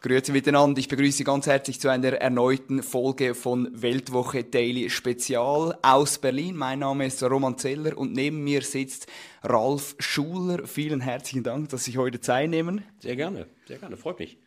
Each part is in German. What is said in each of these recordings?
Grüezi miteinander. Ich begrüße Sie ganz herzlich zu einer erneuten Folge von Weltwoche Daily Spezial aus Berlin. Mein Name ist Roman Zeller und neben mir sitzt Ralf Schuler. Vielen herzlichen Dank, dass Sie heute Zeit nehmen. Sehr gerne, sehr gerne, freut mich.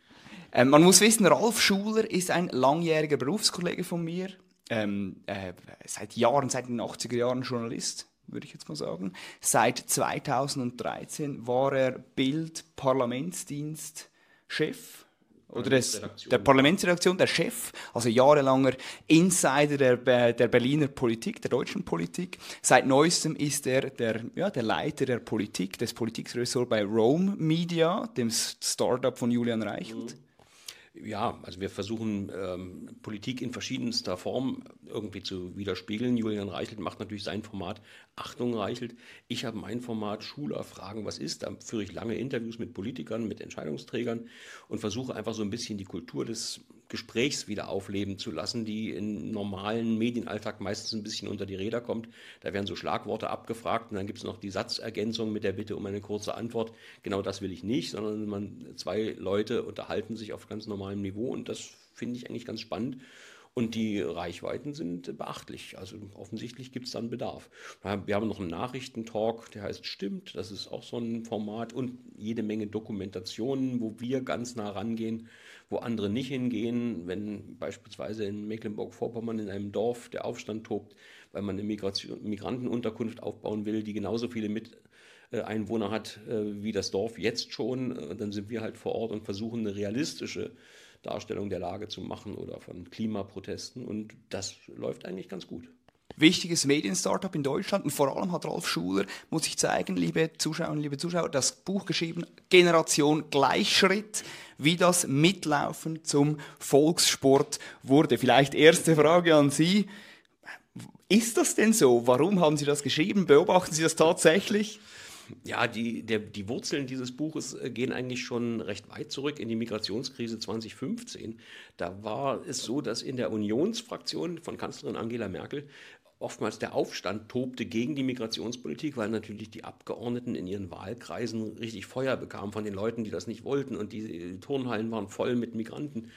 Ähm, man muss wissen, Ralf Schuler ist ein langjähriger Berufskollege von mir. Ähm, äh, seit Jahren, seit den 80er Jahren Journalist, würde ich jetzt mal sagen. Seit 2013 war er Bild-Parlamentsdienst-Chef oder des, der Parlamentsredaktion, der Chef, also jahrelanger Insider der, der Berliner Politik, der deutschen Politik. Seit neuestem ist er der, ja, der Leiter der Politik, des Politikressorts bei Rome Media, dem Startup von Julian Reichelt. Mhm. Ja, also wir versuchen ähm, Politik in verschiedenster Form irgendwie zu widerspiegeln. Julian Reichelt macht natürlich sein Format Achtung Reichelt. Ich habe mein Format Schuler fragen, was ist. Da führe ich lange Interviews mit Politikern, mit Entscheidungsträgern und versuche einfach so ein bisschen die Kultur des Gesprächs wieder aufleben zu lassen, die im normalen Medienalltag meistens ein bisschen unter die Räder kommt. Da werden so Schlagworte abgefragt und dann gibt es noch die Satzergänzung mit der Bitte um eine kurze Antwort. Genau das will ich nicht, sondern man, zwei Leute unterhalten sich auf ganz normalem Niveau und das finde ich eigentlich ganz spannend. Und die Reichweiten sind beachtlich. Also offensichtlich gibt es dann Bedarf. Wir haben noch einen Nachrichtentalk, der heißt Stimmt. Das ist auch so ein Format und jede Menge Dokumentationen, wo wir ganz nah rangehen, wo andere nicht hingehen. Wenn beispielsweise in Mecklenburg-Vorpommern in einem Dorf der Aufstand tobt, weil man eine Migration, Migrantenunterkunft aufbauen will, die genauso viele mit Einwohner hat äh, wie das Dorf jetzt schon, äh, dann sind wir halt vor Ort und versuchen eine realistische Darstellung der Lage zu machen oder von Klimaprotesten. Und das läuft eigentlich ganz gut. Wichtiges Medien-Startup in Deutschland und vor allem hat Ralf Schuler, muss ich zeigen, liebe Zuschauerinnen, liebe Zuschauer, das Buch geschrieben, Generation Gleichschritt, wie das Mitlaufen zum Volkssport wurde. Vielleicht erste Frage an Sie. Ist das denn so? Warum haben Sie das geschrieben? Beobachten Sie das tatsächlich? Ja, die, der, die Wurzeln dieses Buches äh, gehen eigentlich schon recht weit zurück in die Migrationskrise 2015. Da war es so, dass in der Unionsfraktion von Kanzlerin Angela Merkel oftmals der Aufstand tobte gegen die Migrationspolitik, weil natürlich die Abgeordneten in ihren Wahlkreisen richtig Feuer bekamen von den Leuten, die das nicht wollten. Und die Turnhallen waren voll mit Migranten.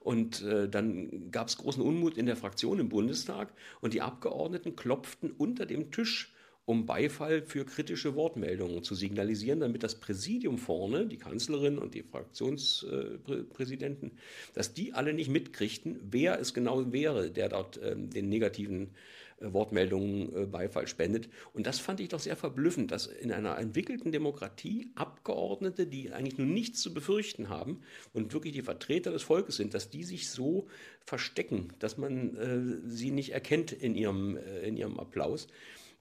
Und äh, dann gab es großen Unmut in der Fraktion im Bundestag und die Abgeordneten klopften unter dem Tisch um Beifall für kritische Wortmeldungen zu signalisieren, damit das Präsidium vorne, die Kanzlerin und die Fraktionspräsidenten, dass die alle nicht mitkriegten, wer es genau wäre, der dort ähm, den negativen Wortmeldungen äh, Beifall spendet. Und das fand ich doch sehr verblüffend, dass in einer entwickelten Demokratie Abgeordnete, die eigentlich nur nichts zu befürchten haben und wirklich die Vertreter des Volkes sind, dass die sich so verstecken, dass man äh, sie nicht erkennt in ihrem, äh, in ihrem Applaus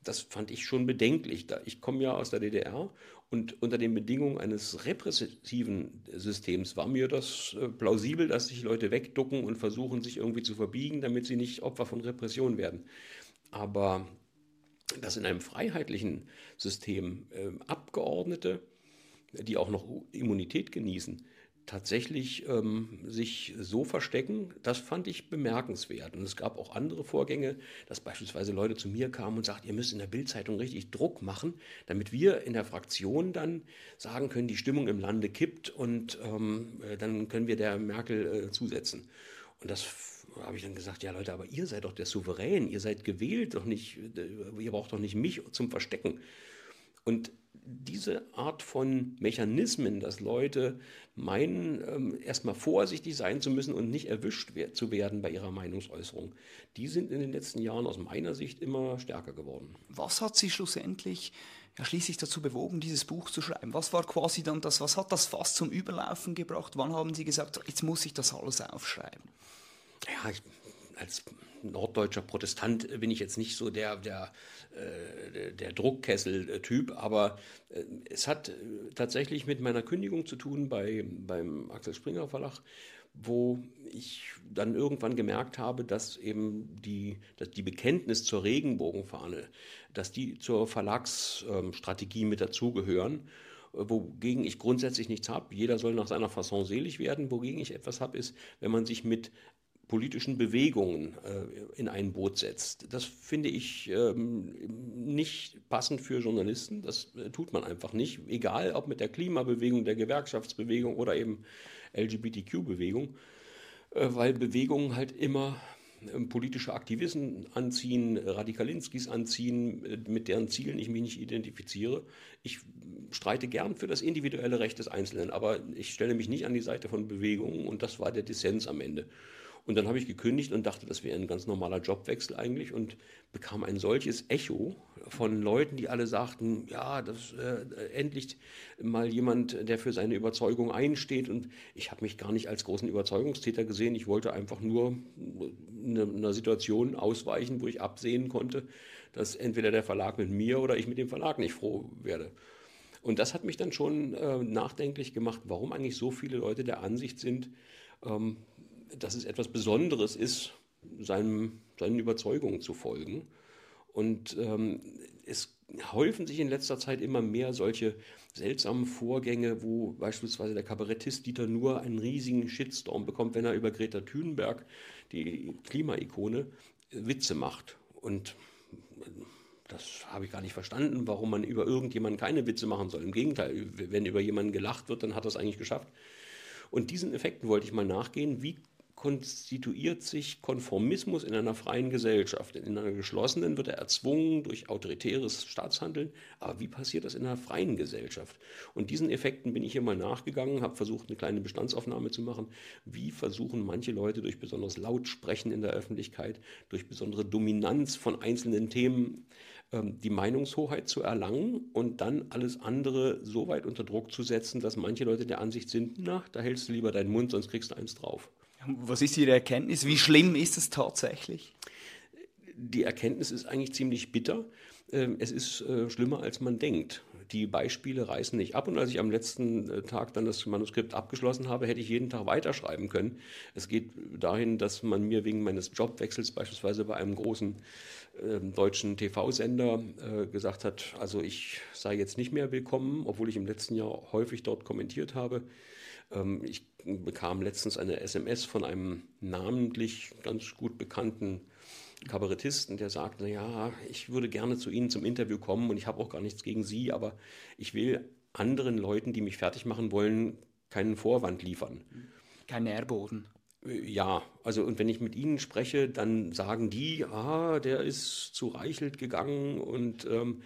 das fand ich schon bedenklich. Ich komme ja aus der DDR und unter den Bedingungen eines repressiven Systems war mir das äh, plausibel, dass sich Leute wegducken und versuchen, sich irgendwie zu verbiegen, damit sie nicht Opfer von Repression werden. Aber dass in einem freiheitlichen System äh, Abgeordnete, die auch noch Immunität genießen, tatsächlich ähm, sich so verstecken, das fand ich bemerkenswert. Und es gab auch andere Vorgänge, dass beispielsweise Leute zu mir kamen und sagten, ihr müsst in der Bildzeitung richtig Druck machen, damit wir in der Fraktion dann sagen können, die Stimmung im Lande kippt und ähm, äh, dann können wir der Merkel äh, zusetzen. Und das habe ich dann gesagt, ja Leute, aber ihr seid doch der Souverän, ihr seid gewählt, doch nicht, äh, ihr braucht doch nicht mich zum Verstecken. Und diese Art von Mechanismen, dass Leute meinen, ähm, erstmal vorsichtig sein zu müssen und nicht erwischt zu werden bei ihrer Meinungsäußerung, die sind in den letzten Jahren aus meiner Sicht immer stärker geworden. Was hat Sie schlussendlich ja, schließlich dazu bewogen, dieses Buch zu schreiben? Was war quasi dann das, was hat das fast zum Überlaufen gebracht? Wann haben Sie gesagt, jetzt muss ich das alles aufschreiben? Ja, ich als norddeutscher Protestant bin ich jetzt nicht so der, der, äh, der Druckkessel-Typ, aber äh, es hat tatsächlich mit meiner Kündigung zu tun bei, beim Axel Springer Verlag, wo ich dann irgendwann gemerkt habe, dass eben die, dass die Bekenntnis zur Regenbogenfahne, dass die zur Verlagsstrategie mit dazugehören wogegen ich grundsätzlich nichts habe. Jeder soll nach seiner Fasson selig werden. Wogegen ich etwas habe, ist, wenn man sich mit politischen Bewegungen äh, in ein Boot setzt. Das finde ich ähm, nicht passend für Journalisten. Das äh, tut man einfach nicht. Egal ob mit der Klimabewegung, der Gewerkschaftsbewegung oder eben LGBTQ-Bewegung, äh, weil Bewegungen halt immer ähm, politische Aktivisten anziehen, Radikalinskis anziehen, äh, mit deren Zielen ich mich nicht identifiziere. Ich streite gern für das individuelle Recht des Einzelnen, aber ich stelle mich nicht an die Seite von Bewegungen und das war der Dissens am Ende. Und dann habe ich gekündigt und dachte, das wäre ein ganz normaler Jobwechsel eigentlich und bekam ein solches Echo von Leuten, die alle sagten, ja, das äh, endlich mal jemand, der für seine Überzeugung einsteht. Und ich habe mich gar nicht als großen Überzeugungstäter gesehen. Ich wollte einfach nur eine, einer Situation ausweichen, wo ich absehen konnte, dass entweder der Verlag mit mir oder ich mit dem Verlag nicht froh werde. Und das hat mich dann schon äh, nachdenklich gemacht, warum eigentlich so viele Leute der Ansicht sind, ähm, dass es etwas Besonderes ist, seinem, seinen Überzeugungen zu folgen. Und ähm, es häufen sich in letzter Zeit immer mehr solche seltsamen Vorgänge, wo beispielsweise der Kabarettist Dieter Nuhr einen riesigen Shitstorm bekommt, wenn er über Greta Thunberg, die Klimaikone, Witze macht. Und das habe ich gar nicht verstanden, warum man über irgendjemanden keine Witze machen soll. Im Gegenteil, wenn über jemanden gelacht wird, dann hat er es eigentlich geschafft. Und diesen Effekten wollte ich mal nachgehen. Wie konstituiert sich Konformismus in einer freien Gesellschaft. In einer geschlossenen wird er erzwungen durch autoritäres Staatshandeln. Aber wie passiert das in einer freien Gesellschaft? Und diesen Effekten bin ich hier mal nachgegangen, habe versucht, eine kleine Bestandsaufnahme zu machen. Wie versuchen manche Leute durch besonders Lautsprechen in der Öffentlichkeit, durch besondere Dominanz von einzelnen Themen ähm, die Meinungshoheit zu erlangen und dann alles andere so weit unter Druck zu setzen, dass manche Leute der Ansicht sind, na, da hältst du lieber deinen Mund, sonst kriegst du eins drauf. Was ist Ihre Erkenntnis? Wie schlimm ist es tatsächlich? Die Erkenntnis ist eigentlich ziemlich bitter. Ähm, es ist äh, schlimmer, als man denkt. Die Beispiele reißen nicht ab. Und als ich am letzten äh, Tag dann das Manuskript abgeschlossen habe, hätte ich jeden Tag weiterschreiben können. Es geht dahin, dass man mir wegen meines Jobwechsels beispielsweise bei einem großen äh, deutschen TV-Sender äh, gesagt hat, also ich sei jetzt nicht mehr willkommen, obwohl ich im letzten Jahr häufig dort kommentiert habe. Ähm, ich bekam letztens eine SMS von einem namentlich ganz gut bekannten Kabarettisten, der sagte, ja, ich würde gerne zu Ihnen zum Interview kommen und ich habe auch gar nichts gegen Sie, aber ich will anderen Leuten, die mich fertig machen wollen, keinen Vorwand liefern. Kein Nährboden. Ja, also und wenn ich mit ihnen spreche, dann sagen die, ah, der ist zu Reichelt gegangen und ähm,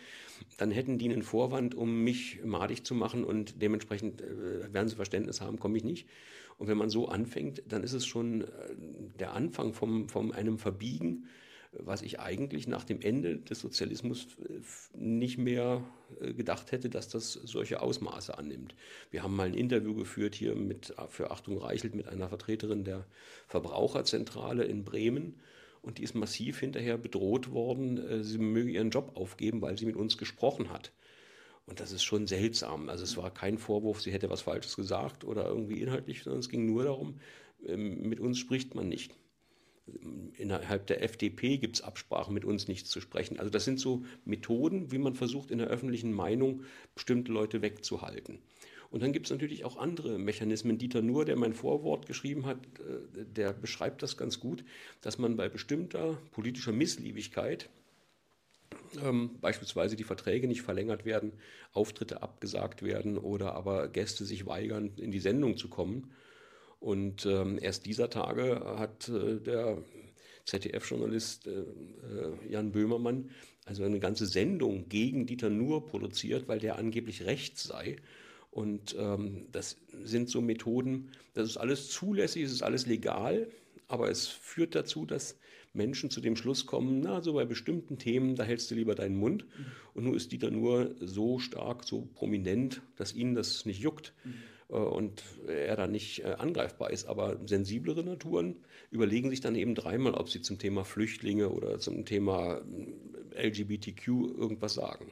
dann hätten die einen Vorwand, um mich madig zu machen und dementsprechend äh, werden sie Verständnis haben, komme ich nicht. Und wenn man so anfängt, dann ist es schon äh, der Anfang von vom einem Verbiegen was ich eigentlich nach dem Ende des Sozialismus äh, nicht mehr äh, gedacht hätte, dass das solche Ausmaße annimmt. Wir haben mal ein Interview geführt hier mit, für Achtung Reichelt mit einer Vertreterin der Verbraucherzentrale in Bremen und die ist massiv hinterher bedroht worden, sie möge ihren Job aufgeben, weil sie mit uns gesprochen hat. Und das ist schon seltsam. Also es war kein Vorwurf, sie hätte was Falsches gesagt oder irgendwie inhaltlich, sondern es ging nur darum, ähm, mit uns spricht man nicht innerhalb der FDP gibt es Absprachen, mit uns nicht zu sprechen. Also das sind so Methoden, wie man versucht, in der öffentlichen Meinung bestimmte Leute wegzuhalten. Und dann gibt es natürlich auch andere Mechanismen. Dieter Nuhr, der mein Vorwort geschrieben hat, äh, der beschreibt das ganz gut, dass man bei bestimmter politischer Missliebigkeit, ähm, beispielsweise die Verträge nicht verlängert werden, Auftritte abgesagt werden oder aber Gäste sich weigern, in die Sendung zu kommen, und ähm, erst dieser Tage hat äh, der ZDF-Journalist äh, äh, Jan Böhmermann also eine ganze Sendung gegen Dieter Nuhr produziert, weil der angeblich rechts sei. Und ähm, das sind so Methoden, das ist alles zulässig, es ist alles legal, aber es führt dazu, dass Menschen zu dem Schluss kommen, na, so bei bestimmten Themen, da hältst du lieber deinen Mund. Mhm. Und nun ist Dieter Nuhr so stark, so prominent, dass ihnen das nicht juckt. Mhm. äh, und er da nicht äh, angreifbar ist. Aber sensiblere Naturen überlegen sich dann eben dreimal, ob sie zum Thema Flüchtlinge oder zum Thema äh, LGBTQ irgendwas sagen.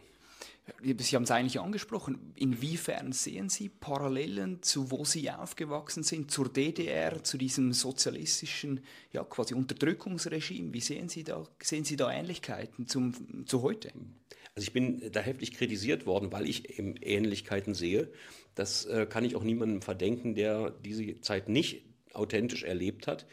Sie haben es eigentlich angesprochen. Inwiefern sehen Sie Parallelen zu wo Sie aufgewachsen sind, zur DDR, zu diesem sozialistischen, ja quasi Unterdrückungsregime? Wie sehen Sie da, sehen Sie da Ähnlichkeiten zum, zu heute? Also ich bin da heftig kritisiert worden, weil ich eben Ähnlichkeiten sehe. Das äh, kann ich auch niemandem verdenken, der diese Zeit nicht authentisch erlebt hat.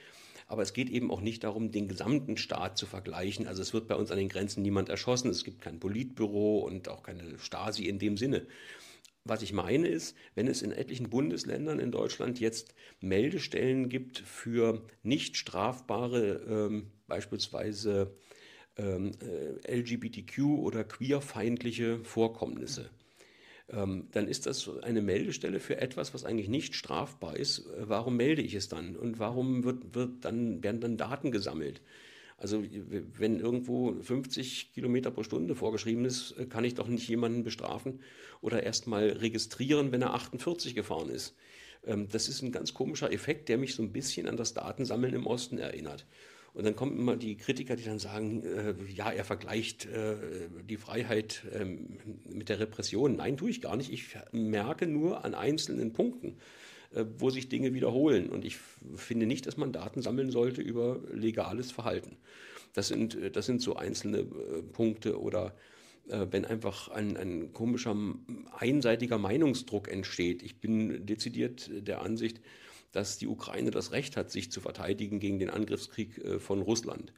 Aber es geht eben auch nicht darum, den gesamten Staat zu vergleichen. Also es wird bei uns an den Grenzen niemand erschossen. Es gibt kein Politbüro und auch keine Stasi in dem Sinne. Was ich meine ist, wenn es in etlichen Bundesländern in Deutschland jetzt Meldestellen gibt für nicht strafbare, ähm, beispielsweise ähm, äh, LGBTQ oder queerfeindliche Vorkommnisse, ähm, dann ist das eine Meldestelle für etwas, was eigentlich nicht strafbar ist. Äh, warum melde ich es dann? Und warum wird, wird dann, werden dann Daten gesammelt? Also wenn irgendwo 50 Kilometer pro Stunde vorgeschrieben ist, äh, kann ich doch nicht jemanden bestrafen oder erst mal registrieren, wenn er 48 gefahren ist. Ähm, das ist ein ganz komischer Effekt, der mich so ein bisschen an das Datensammeln im Osten erinnert. Und dann kommen immer die Kritiker, die dann sagen, äh, ja, er vergleicht äh, die Freiheit ähm, mit der Repression. Nein, tue ich gar nicht. Ich merke nur an einzelnen Punkten, äh, wo sich Dinge wiederholen. Und ich finde nicht, dass man Daten sammeln sollte über legales Verhalten. Das sind, äh, das sind so einzelne äh, Punkte oder äh, wenn einfach ein, ein komischer, einseitiger Meinungsdruck entsteht. Ich bin dezidiert der Ansicht, dass die Ukraine das Recht hat, sich zu verteidigen gegen den Angriffskrieg äh, von Russland.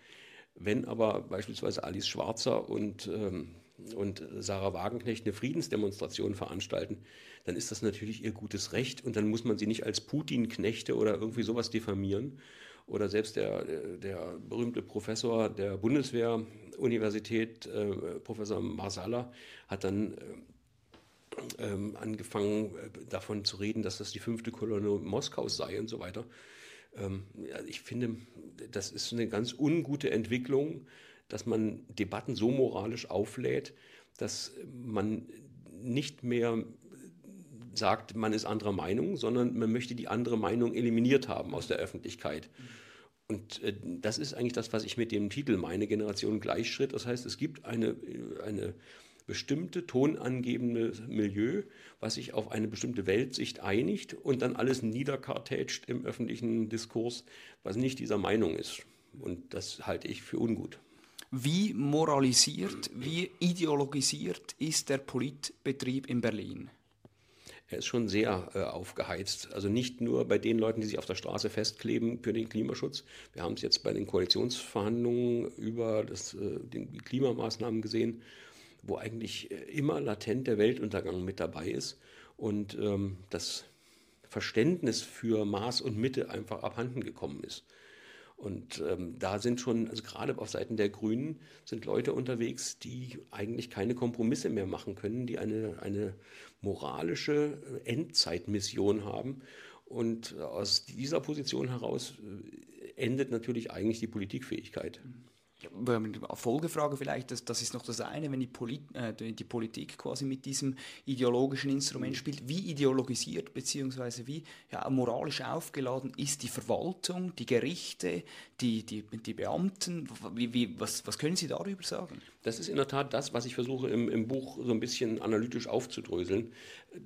Wenn aber beispielsweise Alice Schwarzer und, ähm, und Sarah Wagenknecht eine Friedensdemonstration veranstalten, dann ist das natürlich ihr gutes Recht und dann muss man sie nicht als Putin-Knechte oder irgendwie sowas diffamieren. Oder selbst der, der berühmte Professor der Bundeswehr-Universität, äh, Professor Marsala, hat dann äh, ähm, angefangen äh, davon zu reden, dass das die fünfte Kolonie Moskaus sei und so weiter. Ähm, ja, ich finde, das ist eine ganz ungute Entwicklung, dass man Debatten so moralisch auflädt, dass man nicht mehr sagt, man ist anderer Meinung, sondern man möchte die andere Meinung eliminiert haben aus der Öffentlichkeit. Und äh, das ist eigentlich das, was ich mit dem Titel meine, Generation Gleichschritt. Das heißt, es gibt eine, äh, eine bestimmte tonangebende Milieu, was sich auf eine bestimmte Weltsicht einigt und dann alles niederkartätscht im öffentlichen Diskurs, was nicht dieser Meinung ist. Und das halte ich für ungut. Wie moralisiert, wie ideologisiert ist der Politbetrieb in Berlin? Er ist schon sehr äh, aufgeheizt. Also nicht nur bei den Leuten, die sich auf der Straße festkleben für den Klimaschutz. Wir haben es jetzt bei den Koalitionsverhandlungen über das, äh, die Klimamaßnahmen gesehen wo eigentlich äh, immer latent der Weltuntergang mit dabei ist und ähm, das Verständnis für Maß und Mitte einfach abhanden gekommen ist. Und ähm, da sind schon, also gerade auf Seiten der Grünen, sind Leute unterwegs, die eigentlich keine Kompromisse mehr machen können, die eine, eine moralische äh, Endzeitmission haben. Und aus dieser Position heraus äh, endet natürlich eigentlich die Politikfähigkeit. Mhm. Folgefrage vielleicht, das, das ist noch das eine, wenn die, Polit, äh, die Politik quasi mit diesem ideologischen Instrument mhm. spielt, wie ideologisiert bzw. wie ja, moralisch aufgeladen ist die Verwaltung, die Gerichte, die, die, die Beamten, wie, wie, was, was können Sie darüber sagen? Das ist in der Tat das, was ich versuche im, im Buch so ein bisschen analytisch aufzudröseln.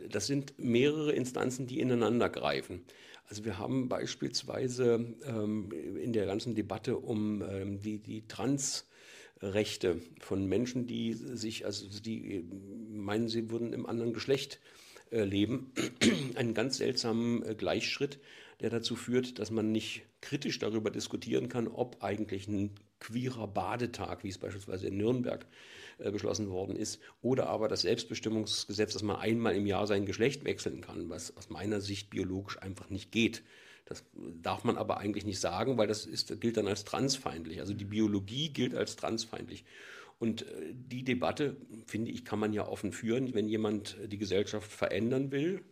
Das sind mehrere Instanzen, die ineinander greifen. Also wir haben beispielsweise ähm, in der ganzen Debatte um ähm, die, die Transrechte von Menschen, die sich, also die meinen, sie würden im anderen Geschlecht äh, leben, einen ganz seltsamen äh, Gleichschritt, der dazu führt, dass man nicht kritisch darüber diskutieren kann, ob eigentlich ein queerer Badetag, wie es beispielsweise in Nürnberg äh, beschlossen worden ist, oder aber das Selbstbestimmungsgesetz, dass man einmal im Jahr sein Geschlecht wechseln kann, was aus meiner Sicht biologisch einfach nicht geht. Das darf man aber eigentlich nicht sagen, weil das ist, gilt dann als transfeindlich. Also die Biologie gilt als transfeindlich. Und äh, die Debatte, finde ich, kann man ja offen führen, wenn jemand die Gesellschaft verändern will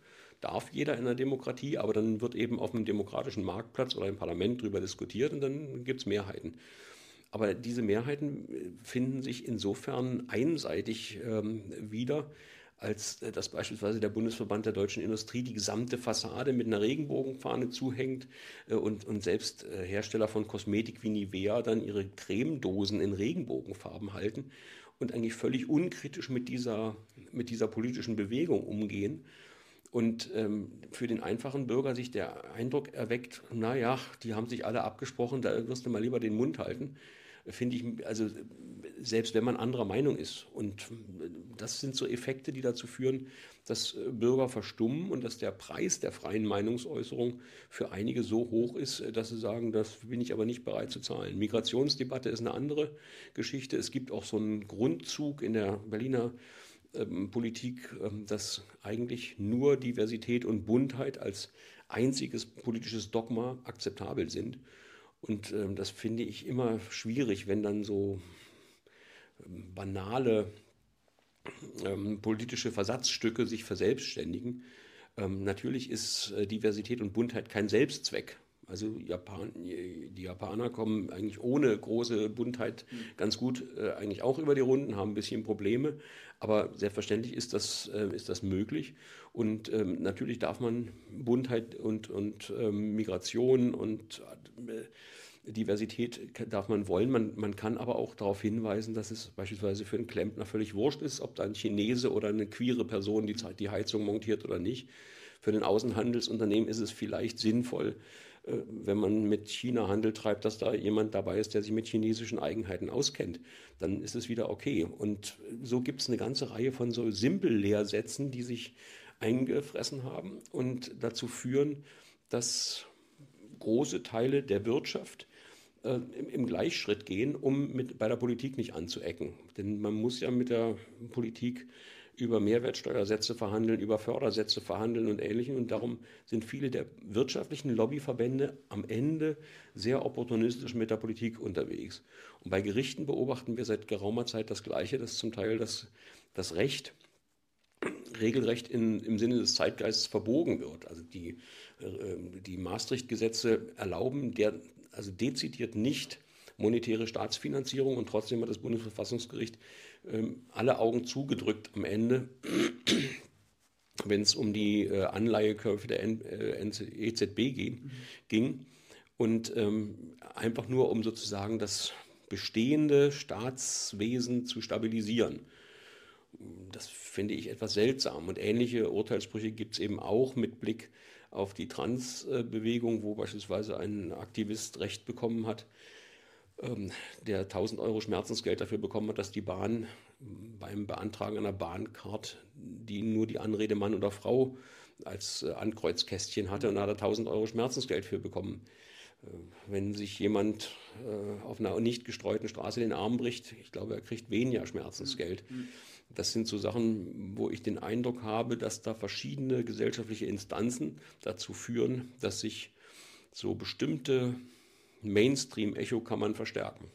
darf jeder in einer Demokratie, aber dann wird eben auf einem demokratischen Marktplatz oder im Parlament darüber diskutiert und dann gibt es Mehrheiten. Aber diese Mehrheiten äh, finden sich insofern einseitig ähm, wieder, als äh, dass beispielsweise der Bundesverband der deutschen Industrie die gesamte Fassade mit einer Regenbogenfahne zuhängt äh, und, und selbst äh, Hersteller von Kosmetik wie Nivea dann ihre Cremedosen in Regenbogenfarben halten und eigentlich völlig unkritisch mit dieser, mit dieser politischen Bewegung umgehen. Und ähm, für den einfachen Bürger sich der Eindruck erweckt, naja, die haben sich alle abgesprochen, da wirst du mal lieber den Mund halten finde ich, also selbst wenn man anderer Meinung ist. Und das sind so Effekte, die dazu führen, dass Bürger verstummen und dass der Preis der freien Meinungsäußerung für einige so hoch ist, dass sie sagen, das bin ich aber nicht bereit zu zahlen. Migrationsdebatte ist eine andere Geschichte. Es gibt auch so einen Grundzug in der Berliner ähm, Politik, ähm, dass eigentlich nur Diversität und Buntheit als einziges politisches Dogma akzeptabel sind. Und ähm, das finde ich immer schwierig, wenn dann so ähm, banale ähm, politische Versatzstücke sich verselbstständigen. Ähm, natürlich ist äh, Diversität und Buntheit kein Selbstzweck. Also Japan, die Japaner kommen eigentlich ohne große Buntheit ganz gut äh, eigentlich auch über die Runden, haben ein bisschen Probleme. Aber selbstverständlich ist das, äh, ist das möglich. Und ähm, natürlich darf man Buntheit und, und ähm, Migration und äh, Diversität darf man wollen. Man, man kann aber auch darauf hinweisen, dass es beispielsweise für einen Klempner völlig wurscht ist, ob da ein Chinese oder eine queere Person die, die Heizung montiert oder nicht. Für den Außenhandelsunternehmen ist es vielleicht sinnvoll, wenn man mit China Handel treibt, dass da jemand dabei ist, der sich mit chinesischen Eigenheiten auskennt, dann ist es wieder okay. Und so gibt es eine ganze Reihe von so Simpel-Lehrsätzen, die sich eingefressen haben und dazu führen, dass große Teile der Wirtschaft äh, im, im, Gleichschritt gehen, um mit, bei der Politik nicht anzuecken. Denn man muss ja mit der Politik über Mehrwertsteuersätze verhandeln, über Fördersätze verhandeln und Ähnlichem. Und darum sind viele der wirtschaftlichen Lobbyverbände am Ende sehr opportunistisch mit der Politik unterwegs. Und bei Gerichten beobachten wir seit geraumer Zeit das Gleiche, dass zum Teil das, das Recht regelrecht in, im Sinne des Zeitgeistes verbogen wird. Also die, äh, die Maastricht-Gesetze erlauben der, also dezidiert nicht monetäre Staatsfinanzierung und trotzdem hat das Bundesverfassungsgericht ähm, alle Augen zugedrückt am Ende, wenn es um die äh, Anleihekurve der EZB äh, ging, ging und ähm, einfach nur um sozusagen das bestehende Staatswesen zu stabilisieren. Das finde ich etwas seltsam. Und ähnliche Urteilssprüche gibt es eben auch mit Blick auf die Transbewegung, wo beispielsweise ein Aktivist Recht bekommen hat, ähm, der 1000 Euro Schmerzensgeld dafür bekommen hat, dass die Bahn beim Beantragen einer Bahncard, die nur die Anrede Mann oder Frau als äh, Ankreuzkästchen hatte und da hat er 1000 Euro Schmerzensgeld für bekommen. Äh, wenn sich jemand äh, auf einer nicht gestreuten Straße den Arm bricht, ich glaube, er kriegt weniger Schmerzensgeld. Mhm. Das sind so Sachen, wo ich den Eindruck habe, dass da verschiedene gesellschaftliche Instanzen dazu führen, dass sich so bestimmte Mainstream-Echo-Kammern verstärken.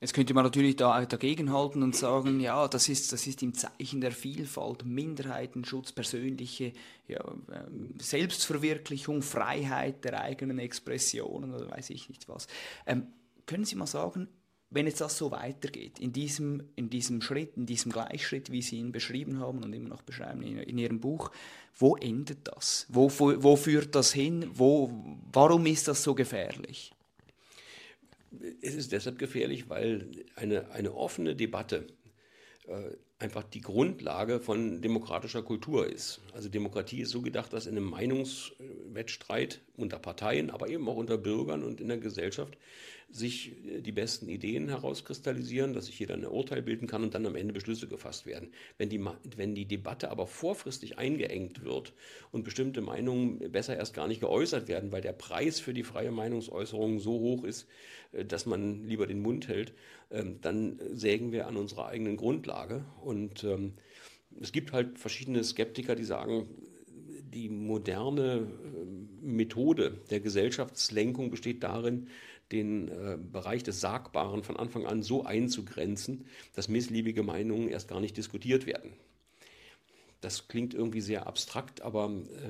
Jetzt könnte man natürlich da dagegenhalten und sagen, ja, das ist, das ist im Zeichen der Vielfalt, Minderheitenschutz, persönliche ja, ähm, Selbstverwirklichung, Freiheit der eigenen Expressionen oder weiß ich nicht was. Ähm, können Sie mal sagen, wenn jetzt das so weitergeht, in diesem, in diesem Schritt, in diesem Gleichschritt, wie Sie ihn beschrieben haben und immer noch beschreiben in, in Ihrem Buch, wo endet das? Wo, wo, wo führt das hin? Wo, warum ist das so gefährlich? Es ist deshalb gefährlich, weil eine, eine offene Debatte äh, einfach die Grundlage von demokratischer Kultur ist. Also Demokratie ist so gedacht, dass in einem Meinungswettstreit unter Parteien, aber eben auch unter Bürgern und in der Gesellschaft sich äh, die besten Ideen herauskristallisieren, dass sich jeder ein Urteil bilden kann und dann am Ende Beschlüsse gefasst werden. Wenn die, wenn die Debatte aber vorfristig eingeengt wird und bestimmte Meinungen besser erst gar nicht geäußert werden, weil der Preis für die freie Meinungsäußerung so hoch ist, äh, dass man lieber den Mund hält, ähm, dann sägen wir an unserer eigenen Grundlage. Und ähm, es gibt halt verschiedene Skeptiker, die sagen, die moderne äh, Methode der Gesellschaftslenkung besteht darin, den äh, Bereich des Sagbaren von Anfang an so einzugrenzen, dass missliebige Meinungen erst gar nicht diskutiert werden. Das klingt irgendwie sehr abstrakt, aber äh,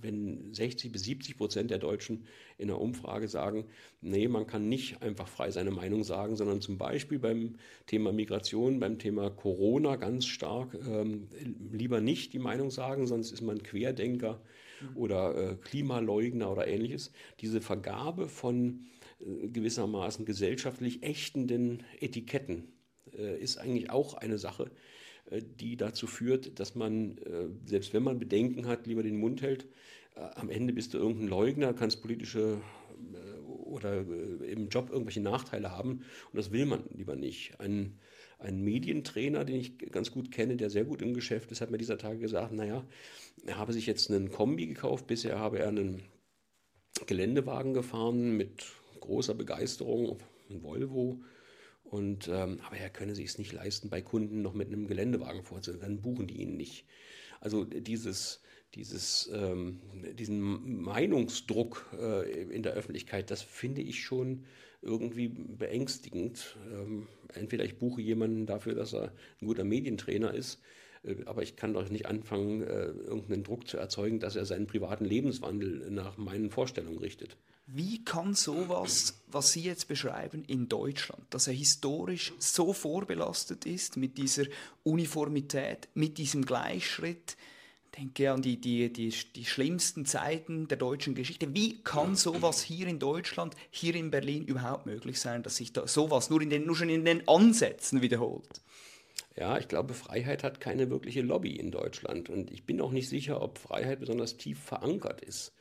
wenn 60 bis 70 Prozent der Deutschen in der Umfrage sagen, nee, man kann nicht einfach frei seine Meinung sagen, sondern zum Beispiel beim Thema Migration, beim Thema Corona ganz stark ähm, lieber nicht die Meinung sagen, sonst ist man Querdenker. Oder äh, Klimaleugner oder ähnliches. Diese Vergabe von äh, gewissermaßen gesellschaftlich ächtenden Etiketten äh, ist eigentlich auch eine Sache, äh, die dazu führt, dass man, äh, selbst wenn man Bedenken hat, lieber den Mund hält. Am Ende bist du irgendein Leugner, kannst politische oder im Job irgendwelche Nachteile haben und das will man lieber nicht. Ein, ein Medientrainer, den ich ganz gut kenne, der sehr gut im Geschäft ist, hat mir dieser Tage gesagt, naja, er habe sich jetzt einen Kombi gekauft, bisher habe er einen Geländewagen gefahren mit großer Begeisterung, ein Volvo, und, ähm, aber er könne sich es nicht leisten, bei Kunden noch mit einem Geländewagen vorzustellen. Dann buchen die ihn nicht. Also dieses, dieses, ähm, diesen Meinungsdruck äh, in der Öffentlichkeit, das finde ich schon irgendwie beängstigend. Ähm, entweder ich buche jemanden dafür, dass er ein guter Medientrainer ist, äh, aber ich kann doch nicht anfangen, äh, irgendeinen Druck zu erzeugen, dass er seinen privaten Lebenswandel nach meinen Vorstellungen richtet. Wie kann sowas, was Sie jetzt beschreiben, in Deutschland, dass er historisch so vorbelastet ist mit dieser Uniformität, mit diesem Gleichschritt, denke an die, die, die, die schlimmsten Zeiten der deutschen Geschichte. Wie kann sowas hier in Deutschland, hier in Berlin überhaupt möglich sein, dass sich da sowas nur, in den, nur schon in den Ansätzen wiederholt? Ja, ich glaube, Freiheit hat keine wirkliche Lobby in Deutschland. Und ich bin auch nicht sicher, ob Freiheit besonders tief verankert ist.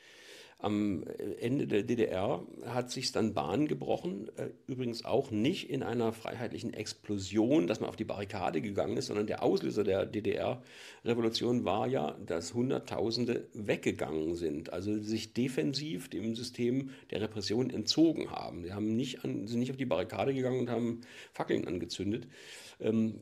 Am Ende der DDR hat sich dann Bahn gebrochen, äh, übrigens auch nicht in einer freiheitlichen Explosion, dass man auf die Barrikade gegangen ist, sondern der Auslöser der DDR-Revolution war ja, dass Hunderttausende weggegangen sind, also sich defensiv dem System der Repression entzogen haben. Sie haben nicht an, sind nicht auf die Barrikade gegangen und haben Fackeln angezündet. Ähm,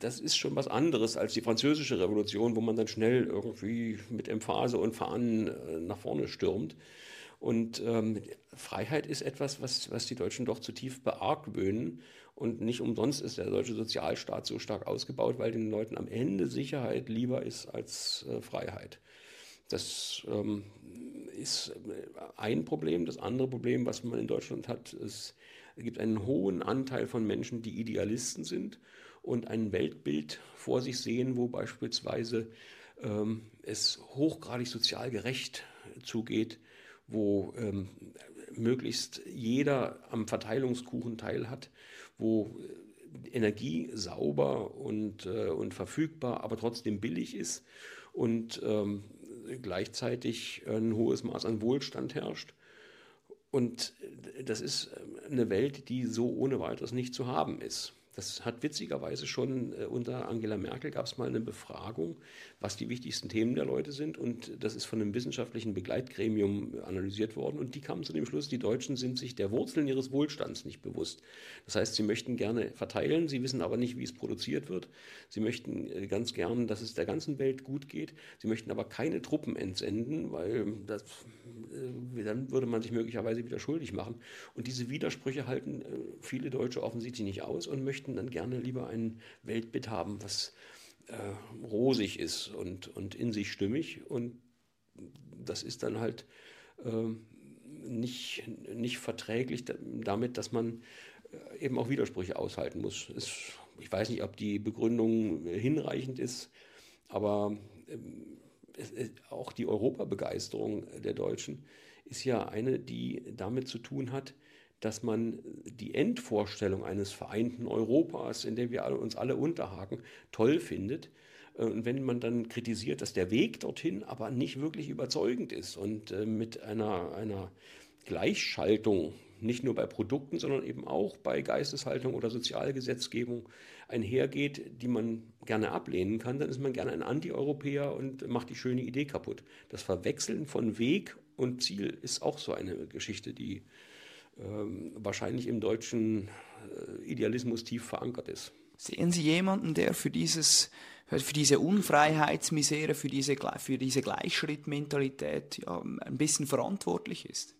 Das ist schon was anderes als die französische Revolution, wo man dann schnell irgendwie mit Emphase und Fahnen äh, nach vorne stürmt. Und ähm, Freiheit ist etwas, was, was die Deutschen doch zutiefst beargwöhnen. Und nicht umsonst ist der deutsche Sozialstaat so stark ausgebaut, weil den Leuten am Ende Sicherheit lieber ist als äh, Freiheit. Das ähm, ist ein Problem. Das andere Problem, was man in Deutschland hat, ist, es gibt einen hohen Anteil von Menschen, die Idealisten sind und ein Weltbild vor sich sehen, wo beispielsweise ähm, es hochgradig sozial gerecht zugeht, wo ähm, möglichst jeder am Verteilungskuchen teilhat, wo Energie sauber und, äh, und verfügbar, aber trotzdem billig ist und ähm, gleichzeitig ein hohes Maß an Wohlstand herrscht. Und das ist eine Welt, die so ohne weiteres nicht zu haben ist. Das hat witzigerweise schon äh, unter Angela Merkel gab es mal eine Befragung, was die wichtigsten Themen der Leute sind. Und das ist von einem wissenschaftlichen Begleitgremium analysiert worden. Und die kamen zu dem Schluss, die Deutschen sind sich der Wurzeln ihres Wohlstands nicht bewusst. Das heißt, sie möchten gerne verteilen, sie wissen aber nicht, wie es produziert wird. Sie möchten äh, ganz gern, dass es der ganzen Welt gut geht. Sie möchten aber keine Truppen entsenden, weil das, äh, dann würde man sich möglicherweise wieder schuldig machen. Und diese Widersprüche halten viele Deutsche offensichtlich nicht aus und möchten dann gerne lieber ein Weltbild haben, was äh, rosig ist und, und in sich stimmig. Und das ist dann halt äh, nicht, nicht verträglich damit, dass man äh, eben auch Widersprüche aushalten muss. Es, ich weiß nicht, ob die Begründung hinreichend ist, aber ähm, es, es, auch die Europabegeisterung der Deutschen ist ja eine, die damit zu tun hat, dass man die Endvorstellung eines vereinten Europas, in dem wir uns alle unterhaken, toll findet. Äh, und wenn man dann kritisiert, dass der Weg dorthin aber nicht wirklich überzeugend ist und äh, mit einer, einer Gleichschaltung, nicht nur bei Produkten, sondern eben auch bei Geisteshaltung oder Sozialgesetzgebung einhergeht, die man gerne ablehnen kann, dann ist man gerne ein Antieuropäer und macht die schöne Idee kaputt. Das Verwechseln von Weg und Ziel ist auch so eine Geschichte, die wahrscheinlich im deutschen äh, Idealismus tief verankert ist. Sehen Sie jemanden, der für, dieses, für diese Unfreiheitsmisere, für diese, für diese Gleichschrittmentalität ja, ein bisschen verantwortlich ist?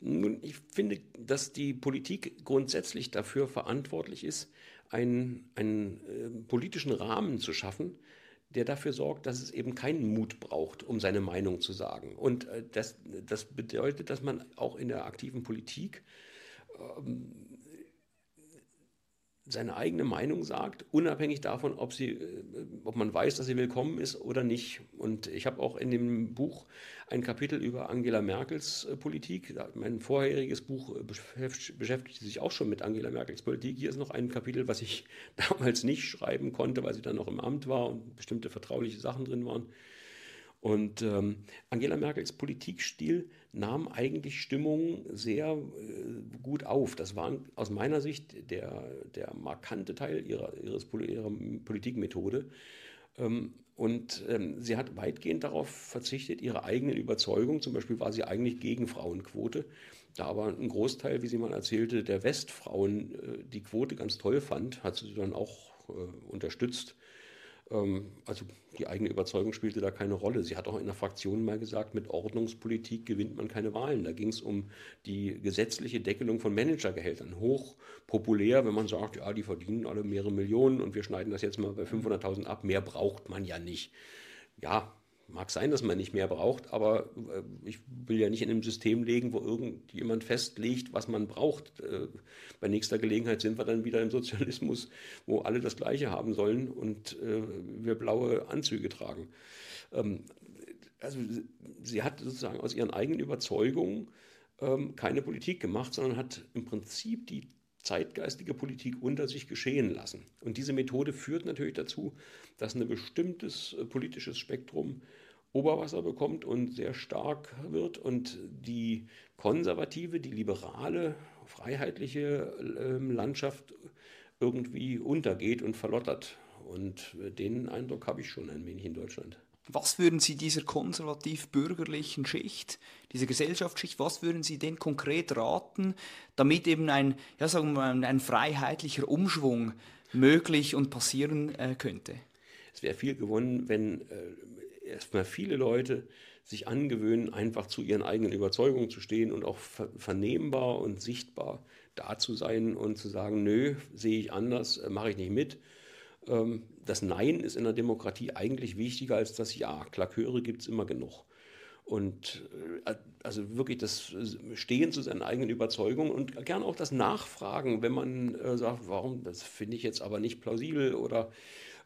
Nun, ich finde, dass die Politik grundsätzlich dafür verantwortlich ist, einen, einen äh, politischen Rahmen zu schaffen, der dafür sorgt, dass es eben keinen Mut braucht, um seine Meinung zu sagen. Und äh, das, das bedeutet, dass man auch in der aktiven Politik ähm, seine eigene Meinung sagt, unabhängig davon, ob, sie, äh, ob man weiß, dass sie willkommen ist oder nicht. Und ich habe auch in dem Buch ein Kapitel über Angela Merkels äh, Politik. Mein vorheriges Buch äh, beschäftigte sich auch schon mit Angela Merkels Politik. Hier ist noch ein Kapitel, was ich damals nicht schreiben konnte, weil sie dann noch im Amt war und bestimmte vertrauliche Sachen drin waren. Und ähm, Angela Merkels Politikstil nahm eigentlich Stimmung sehr äh, gut auf. Das war aus meiner Sicht der, der markante Teil ihrer, ihres, ihrer Politikmethode. Ähm, und ähm, sie hat weitgehend darauf verzichtet, ihre eigenen Überzeugungen, zum Beispiel war sie eigentlich gegen Frauenquote, da aber ein Großteil, wie sie mal erzählte, der Westfrauen äh, die Quote ganz toll fand, hat sie dann auch äh, unterstützt. Ähm, also die eigene Überzeugung spielte da keine Rolle. Sie hat auch in der Fraktion mal gesagt, mit Ordnungspolitik gewinnt man keine Wahlen. Da ging es um die gesetzliche Deckelung von Managergehältern. Hoch populär, wenn man sagt, ja, die verdienen alle mehrere Millionen und wir schneiden das jetzt mal bei 500.000 ab. Mehr braucht man ja nicht. Ja, Mag sein, dass man nicht mehr braucht, aber äh, ich will ja nicht in einem System legen, wo irgendjemand festlegt, was man braucht. Äh, bei nächster Gelegenheit sind wir dann wieder im Sozialismus, wo alle das Gleiche haben sollen und äh, wir blaue Anzüge tragen. Ähm, also sie hat sozusagen aus ihren eigenen Überzeugungen ähm, keine Politik gemacht, sondern hat im Prinzip die zeitgeistige Politik unter sich geschehen lassen. Und diese Methode führt natürlich dazu, dass ein bestimmtes äh, politisches Spektrum Oberwasser bekommt und sehr stark wird und die konservative, die liberale, freiheitliche ähm, Landschaft irgendwie untergeht und verlottert. Und äh, den Eindruck habe ich schon ein wenig in Deutschland. Was würden Sie dieser konservativ-bürgerlichen Schicht, dieser Gesellschaftsschicht, was würden Sie denn konkret raten, damit eben ein, ja, sagen wir mal, ein freiheitlicher Umschwung möglich und passieren äh, könnte? Es wäre viel gewonnen, wenn äh, erstmal viele Leute sich angewöhnen, einfach zu ihren eigenen Überzeugungen zu stehen und auch ver vernehmbar und sichtbar da zu sein und zu sagen, nö, sehe ich anders, äh, mache ich nicht mit das Nein ist in der Demokratie eigentlich wichtiger als das Ja. Klaköre gibt es immer genug. Und äh, also wirklich das Stehen zu seinen eigenen Überzeugungen und gern auch das Nachfragen, wenn man äh, sagt, warum, das finde ich jetzt aber nicht plausibel oder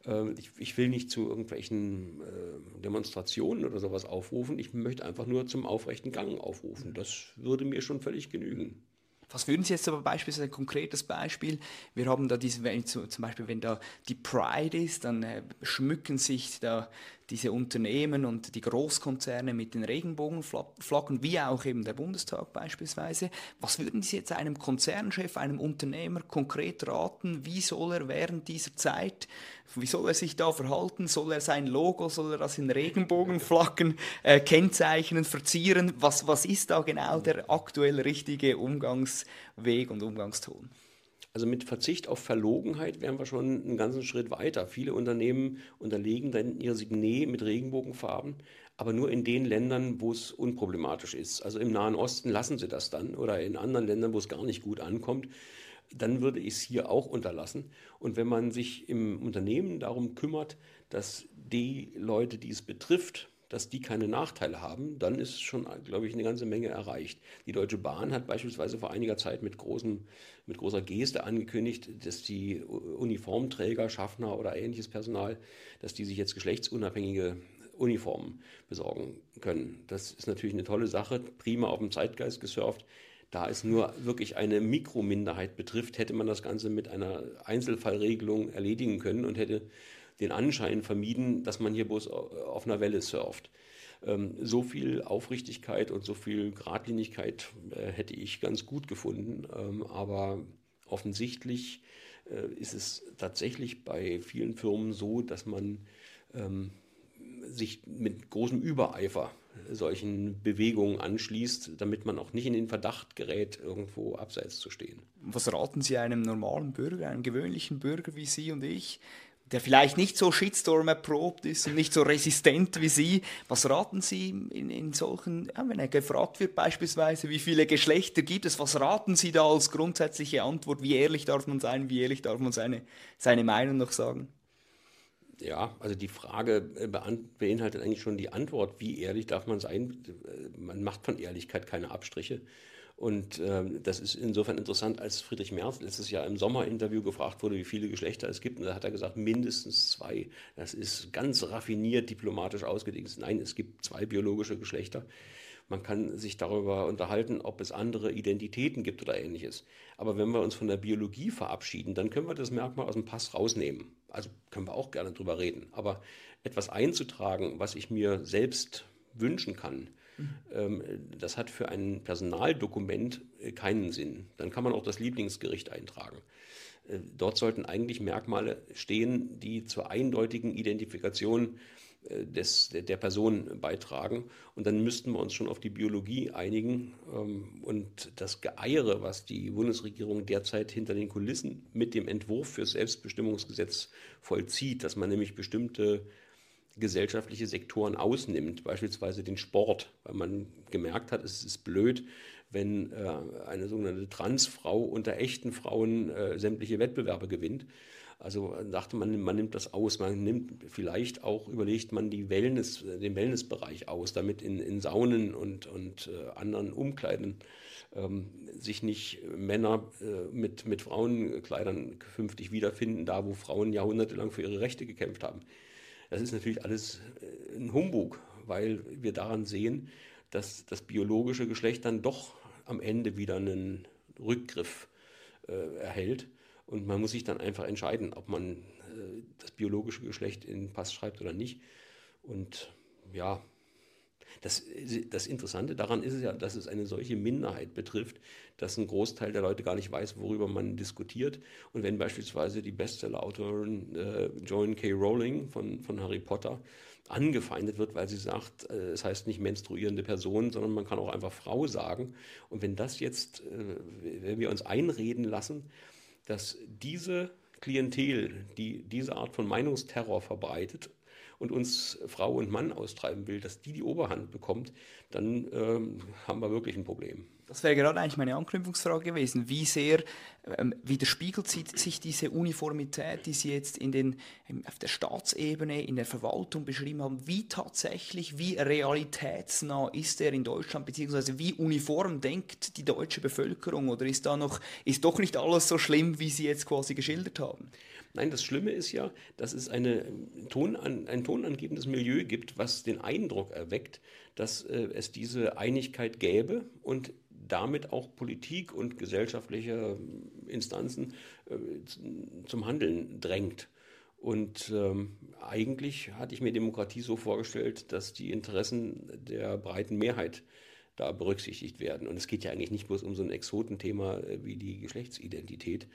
äh, ich, ich, will nicht zu irgendwelchen äh, Demonstrationen oder sowas aufrufen, ich möchte einfach nur zum aufrechten Gang aufrufen. Das würde mir schon völlig genügen. Was würden Sie jetzt aber beispielsweise ein konkretes Beispiel? Wir haben da diese, wenn, zum Beispiel, wenn da die Pride ist, dann äh, schmücken sich da diese Unternehmen und die Großkonzerne mit den Regenbogenflaggen, wie auch eben der Bundestag beispielsweise. Was würden Sie jetzt einem Konzernchef, einem Unternehmer konkret raten? Wie soll er während dieser Zeit, wie soll er sich da verhalten? Soll er sein Logo, soll er das in Regenbogenflaggen äh, kennzeichnen, verzieren? Was, was ist da genau der aktuell richtige Umgangsweg und Umgangston? Also mit Verzicht auf Verlogenheit wären wir schon einen ganzen Schritt weiter. Viele Unternehmen unterlegen dann ihr Signet mit Regenbogenfarben, aber nur in den Ländern, wo es unproblematisch ist. Also im Nahen Osten lassen sie das dann oder in anderen Ländern, wo es gar nicht gut ankommt. dann würde ich es hier auch unterlassen. Und wenn man sich im Unternehmen darum kümmert, dass die Leute, die es betrifft, dass die keine Nachteile haben, dann ist schon, glaube ich, eine ganze Menge erreicht. Die Deutsche Bahn hat beispielsweise vor einiger Zeit mit, großen, mit großer Geste angekündigt, dass die Uniformträger, Schaffner oder ähnliches Personal, dass die sich jetzt geschlechtsunabhängige Uniformen besorgen können. Das ist natürlich eine tolle Sache, prima auf dem Zeitgeist gesurft. Da es nur wirklich eine Mikrominderheit betrifft, hätte man das Ganze mit einer Einzelfallregelung erledigen können und hätte den Anschein vermieden, dass man hier bloß auf einer Welle surft. Ähm, so viel Aufrichtigkeit und so viel Gradlinigkeit äh, hätte ich ganz gut gefunden, ähm, aber offensichtlich äh, ist es tatsächlich bei vielen Firmen so, dass man ähm, sich mit großem Übereifer solchen Bewegungen anschließt, damit man auch nicht in den Verdacht gerät, irgendwo abseits zu stehen. Was raten Sie einem normalen Bürger, einem gewöhnlichen Bürger wie Sie und ich, der vielleicht nicht so Shitstorm erprobt ist und nicht so resistent wie Sie. Was raten Sie in, in solchen, ja, wenn er gefragt wird beispielsweise, wie viele Geschlechter gibt es, was raten Sie da als grundsätzliche Antwort? Wie ehrlich darf man sein, wie ehrlich darf man seine, seine Meinung noch sagen? Ja, also die Frage äh, beinhaltet eigentlich schon die Antwort, wie ehrlich darf man sein. Man macht von Ehrlichkeit keine Abstriche. Und ähm, das ist insofern interessant, als Friedrich Merz letztes Jahr im Sommerinterview gefragt wurde, wie viele Geschlechter es gibt. Und da hat er gesagt, mindestens zwei. Das ist ganz raffiniert diplomatisch ausgedrückt. Nein, es gibt zwei biologische Geschlechter. Man kann sich darüber unterhalten, ob es andere Identitäten gibt oder ähnliches. Aber wenn wir uns von der Biologie verabschieden, dann können wir das Merkmal aus dem Pass rausnehmen. Also können wir auch gerne drüber reden. Aber etwas einzutragen, was ich mir selbst wünschen kann, das hat für ein Personaldokument äh, keinen Sinn. Dann kann man auch das Lieblingsgericht eintragen. Äh, dort sollten eigentlich Merkmale stehen, die zur eindeutigen Identifikation äh, des, der, Person beitragen. Und dann müssten wir uns schon auf die Biologie einigen. Ähm, und das Geeiere, was die Bundesregierung derzeit hinter den Kulissen mit dem Entwurf für das Selbstbestimmungsgesetz vollzieht, dass man nämlich bestimmte gesellschaftliche Sektoren ausnimmt, beispielsweise den Sport, weil man gemerkt hat, es ist blöd, wenn äh, eine sogenannte Transfrau unter echten Frauen äh, sämtliche Wettbewerbe gewinnt. Also dachte man, man nimmt das aus. Man nimmt vielleicht auch, überlegt man die Wellness, den Wellnessbereich aus, damit in, in Saunen und, und äh, anderen Umkleiden ähm, sich nicht Männer äh, mit, mit Frauenkleidern künftig wiederfinden, da wo Frauen jahrhundertelang für ihre Rechte gekämpft haben. Das ist natürlich alles äh, ein Humbug, weil wir daran sehen, dass das biologische Geschlecht dann doch am Ende wieder einen Rückgriff äh, erhält. Und man muss sich dann einfach entscheiden, ob man äh, das biologische Geschlecht in den Pass schreibt oder nicht. Und ja, das, das Interessante daran ist ja, dass es eine solche Minderheit betrifft, dass ein Großteil der Leute gar nicht weiß, worüber man diskutiert. Und wenn beispielsweise die Bestseller-Autorin äh, Joan K. Rowling von, von Harry Potter angefeindet wird, weil sie sagt, äh, es heißt nicht menstruierende Person, sondern man kann auch einfach Frau sagen. Und wenn das jetzt, äh, wenn wir uns einreden lassen, dass diese Klientel, die diese Art von Meinungsterror verbreitet und uns Frau und Mann austreiben will, dass die die Oberhand bekommt, dann ähm, haben wir wirklich ein Problem. Das wäre gerade eigentlich meine Anknüpfungsfrage gewesen. Wie sehr ähm, widerspiegelt sich diese Uniformität, die Sie jetzt in den, auf der Staatsebene, in der Verwaltung beschrieben haben, wie tatsächlich, wie realitätsnah ist er in Deutschland, beziehungsweise wie uniform denkt die deutsche Bevölkerung oder ist da noch, ist doch nicht alles so schlimm, wie Sie jetzt quasi geschildert haben? Nein, das Schlimme ist ja, dass es eine Tonan, ein tonangebendes Milieu gibt, was den Eindruck erweckt, dass äh, es diese Einigkeit gäbe und damit auch Politik und gesellschaftliche Instanzen äh, zum Handeln drängt. Und ähm, eigentlich hatte ich mir Demokratie so vorgestellt, dass die Interessen der breiten Mehrheit da berücksichtigt werden. Und es geht ja eigentlich nicht bloß um so ein Exotenthema äh, wie die Geschlechtsidentität.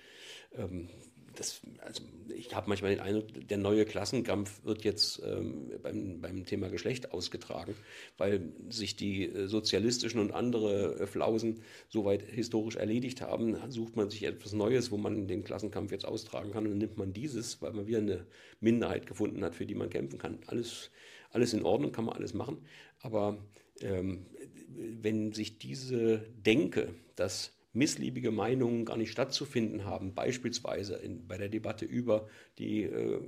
Ähm, das, also ich habe manchmal den Eindruck, der neue Klassenkampf wird jetzt ähm, beim, beim Thema Geschlecht ausgetragen, weil sich die äh, sozialistischen und andere äh, Flausen soweit historisch erledigt haben. Sucht man sich etwas Neues, wo man den Klassenkampf jetzt austragen kann und nimmt man dieses, weil man wieder eine Minderheit gefunden hat, für die man kämpfen kann. Alles, alles in Ordnung, kann man alles machen. Aber ähm, wenn sich diese Denke, dass missliebige Meinungen gar nicht stattzufinden haben, beispielsweise in, bei der Debatte über die äh,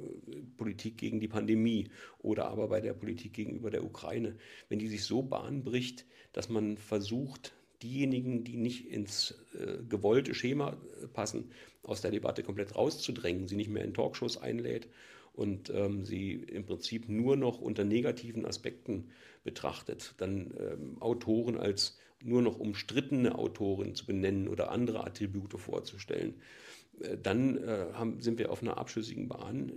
Politik gegen die Pandemie oder aber bei der Politik gegenüber der Ukraine, wenn die sich so Bahn bricht, dass man versucht, diejenigen, die nicht ins äh, gewollte Schema passen, aus der Debatte komplett rauszudrängen, sie nicht mehr in Talkshows einlädt und ähm, sie im Prinzip nur noch unter negativen Aspekten betrachtet, dann ähm, Autoren als nur noch umstrittene Autoren zu benennen oder andere Attribute vorzustellen, äh, dann äh, haben, sind wir auf einer abschüssigen Bahn,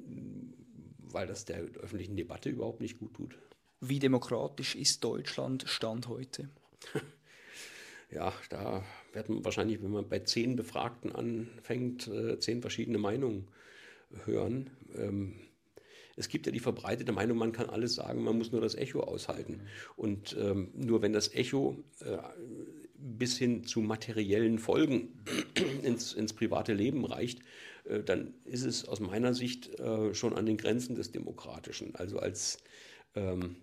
weil das der öffentlichen Debatte überhaupt nicht gut tut. Wie demokratisch ist Deutschland Stand heute? ja, da wird man wahrscheinlich, wenn man bei zehn Befragten anfängt, äh, zehn verschiedene Meinungen hören. Ähm, es gibt ja die verbreitete Meinung, man kann alles sagen, man muss nur das Echo aushalten. Und ähm, nur wenn das Echo äh, bis hin zu materiellen Folgen ins, ins private Leben reicht, äh, dann ist es aus meiner Sicht äh, schon an den Grenzen des Demokratischen. Also als ähm,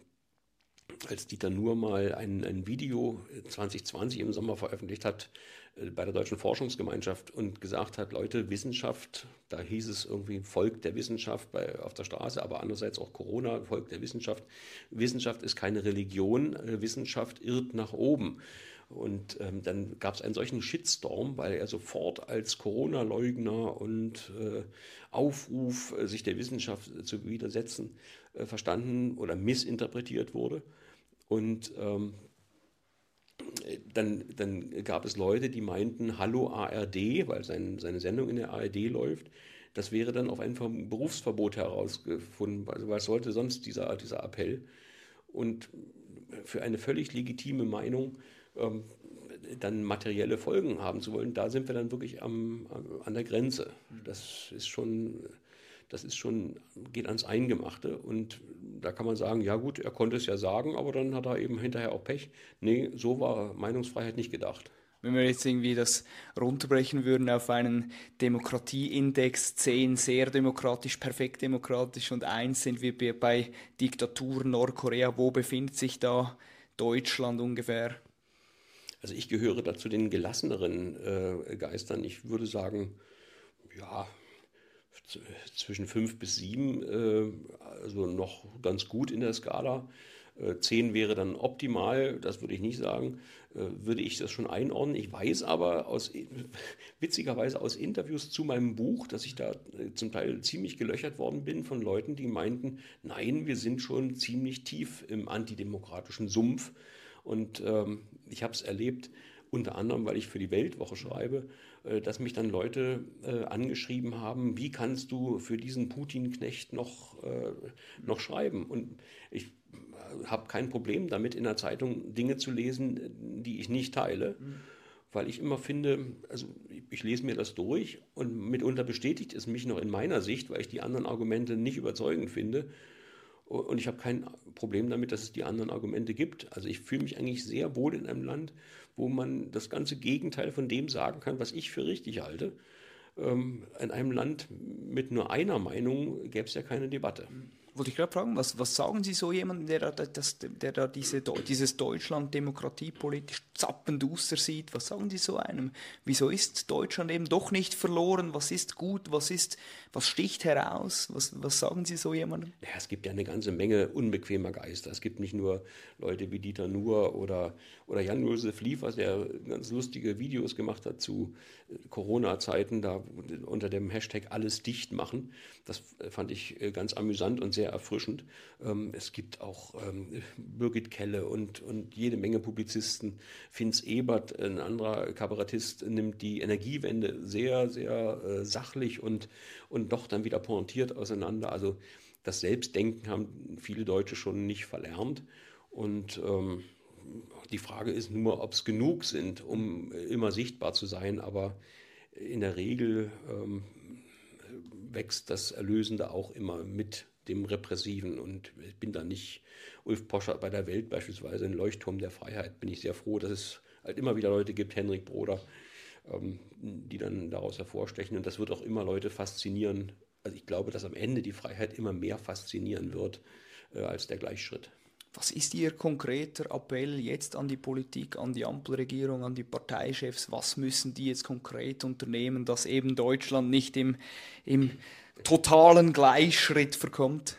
als Dieter Nuhr mal ein, ein Video 2020 im Sommer veröffentlicht hat äh, bei der Deutschen Forschungsgemeinschaft und gesagt hat, Leute, Wissenschaft, da hieß es irgendwie Volk der Wissenschaft bei, auf der Straße, aber andererseits auch Corona, Volk der Wissenschaft. Wissenschaft ist keine Religion, äh, Wissenschaft irrt nach oben. Und ähm, dann gab es einen solchen Shitstorm, weil er sofort als Corona-Leugner und äh, Aufruf, äh, sich der Wissenschaft zu widersetzen, äh, verstanden oder missinterpretiert wurde. Und ähm, dann, dann gab es Leute, die meinten, hallo ARD, weil sein, seine Sendung in der ARD läuft. Das wäre dann auf ein Berufsverbot herausgefunden. Also was sollte sonst dieser, dieser Appell? Und für eine völlig legitime Meinung ähm, dann materielle Folgen haben zu wollen, da sind wir dann wirklich am, an der Grenze. Das ist schon, das ist schon, geht ans Eingemachte. Und da kann man sagen, ja gut, er konnte es ja sagen, aber dann hat er eben hinterher auch Pech. Nee, so war Meinungsfreiheit nicht gedacht. Wenn wir jetzt irgendwie das runterbrechen würden auf einen Demokratieindex, 10 sehr demokratisch, perfekt demokratisch und 1 sind wir bei Diktatur Nordkorea, wo befindet sich da Deutschland ungefähr? Also ich gehöre dazu den gelasseneren äh, Geistern. Ich würde sagen, ja, zwischen fünf bis sieben, äh, also noch ganz gut in der Skala. Äh, zehn wäre dann optimal, das würde ich nicht sagen, äh, würde ich das schon einordnen. Ich weiß aber aus, witzigerweise aus Interviews zu meinem Buch, dass ich da äh, zum Teil ziemlich gelöchert worden bin von Leuten, die meinten, nein, wir sind schon ziemlich tief im antidemokratischen Sumpf. Und ähm, ich habe es erlebt, unter anderem, weil ich für die Weltwoche schreibe, dass mich dann Leute äh, angeschrieben haben, wie kannst du für diesen Putin-Knecht noch, äh, noch schreiben? Und ich äh, habe kein Problem damit, in der Zeitung Dinge zu lesen, die ich nicht teile. Mhm. Weil ich immer finde, also ich lese mir das durch und mitunter bestätigt es mich noch in meiner Sicht, weil ich die anderen Argumente nicht überzeugend finde. Und ich habe kein Problem damit, dass es die anderen Argumente gibt. Also ich fühle mich eigentlich sehr wohl in einem Land, wo man das ganze Gegenteil von dem sagen kann, was ich für richtig halte. Ähm, in einem Land mit nur einer Meinung gäbe es ja keine Debatte wollte ich gerade fragen, was, was sagen Sie so jemandem, der, der da diese, dieses Deutschland demokratiepolitisch zappenduster sieht? Was sagen Sie so einem? Wieso ist Deutschland eben doch nicht verloren? Was ist gut? Was ist, was sticht heraus? Was, was sagen Sie so jemandem? Ja, es gibt ja eine ganze Menge unbequemer Geister. Es gibt nicht nur Leute wie Dieter Nuhr oder, oder Jan-Josef Liefers, der ganz lustige Videos gemacht hat zu äh, Corona-Zeiten, da unter dem Hashtag alles dicht machen. Das äh, fand ich äh, ganz amüsant und sehr sehr erfrischend. Ähm, es gibt auch ähm, Birgit Kelle und, und jede Menge Publizisten. Finz Ebert, ein anderer Kabarettist, nimmt die Energiewende sehr, sehr äh, sachlich und, und doch dann wieder pointiert auseinander. Also das Selbstdenken haben viele Deutsche schon nicht verlernt. Und ähm, die Frage ist nur, ob es genug sind, um immer sichtbar zu sein. Aber in der Regel ähm, wächst das Erlösende auch immer mit dem Repressiven. Und ich bin da nicht Ulf Poscher bei der Welt beispielsweise, ein Leuchtturm der Freiheit, bin ich sehr froh, dass es halt immer wieder Leute gibt, Henrik Broder, ähm, die dann daraus hervorstechen. Und das wird auch immer Leute faszinieren. Also ich glaube, dass am Ende die Freiheit immer mehr faszinieren wird äh, als der Gleichschritt. Was ist Ihr konkreter Appell jetzt an die Politik, an die Ampelregierung, an die Parteichefs? Was müssen die jetzt konkret unternehmen, dass eben Deutschland nicht im, im totalen Gleichschritt verkommt?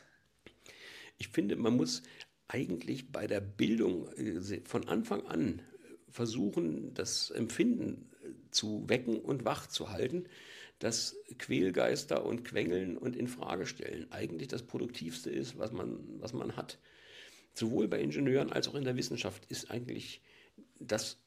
Ich finde, man muss eigentlich bei der Bildung äh, von Anfang an versuchen, das Empfinden äh, zu wecken und wach zu halten, dass Quälgeister und Quengeln und Infragestellen eigentlich das Produktivste ist, was man, was man hat sowohl bei Ingenieuren als auch in der Wissenschaft ist eigentlich das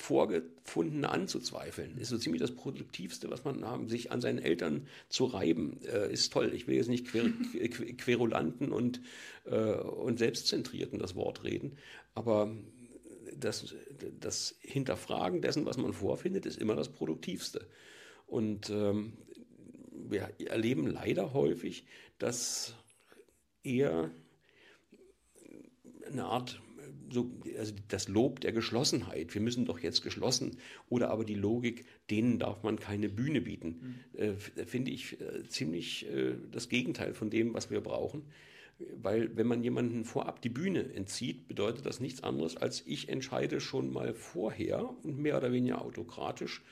Vorgefundene anzuzweifeln. Ist so ziemlich das Produktivste, was man haben. Sich an seinen Eltern zu reiben, äh, ist toll. Ich will jetzt nicht quer, querulanten und, äh, und selbstzentrierten das Wort reden, aber das, das Hinterfragen dessen, was man vorfindet, ist immer das Produktivste. Und ähm, wir erleben leider häufig, dass eher eine Art, so, also das Lob der Geschlossenheit. Wir müssen doch jetzt geschlossen. Oder aber die Logik, denen darf man keine Bühne bieten. Mhm. Äh, Finde ich äh, ziemlich äh, das Gegenteil von dem, was wir brauchen. Weil wenn man jemanden vorab die Bühne entzieht, bedeutet das nichts anderes, als ich entscheide schon mal vorher und mehr oder weniger autokratisch,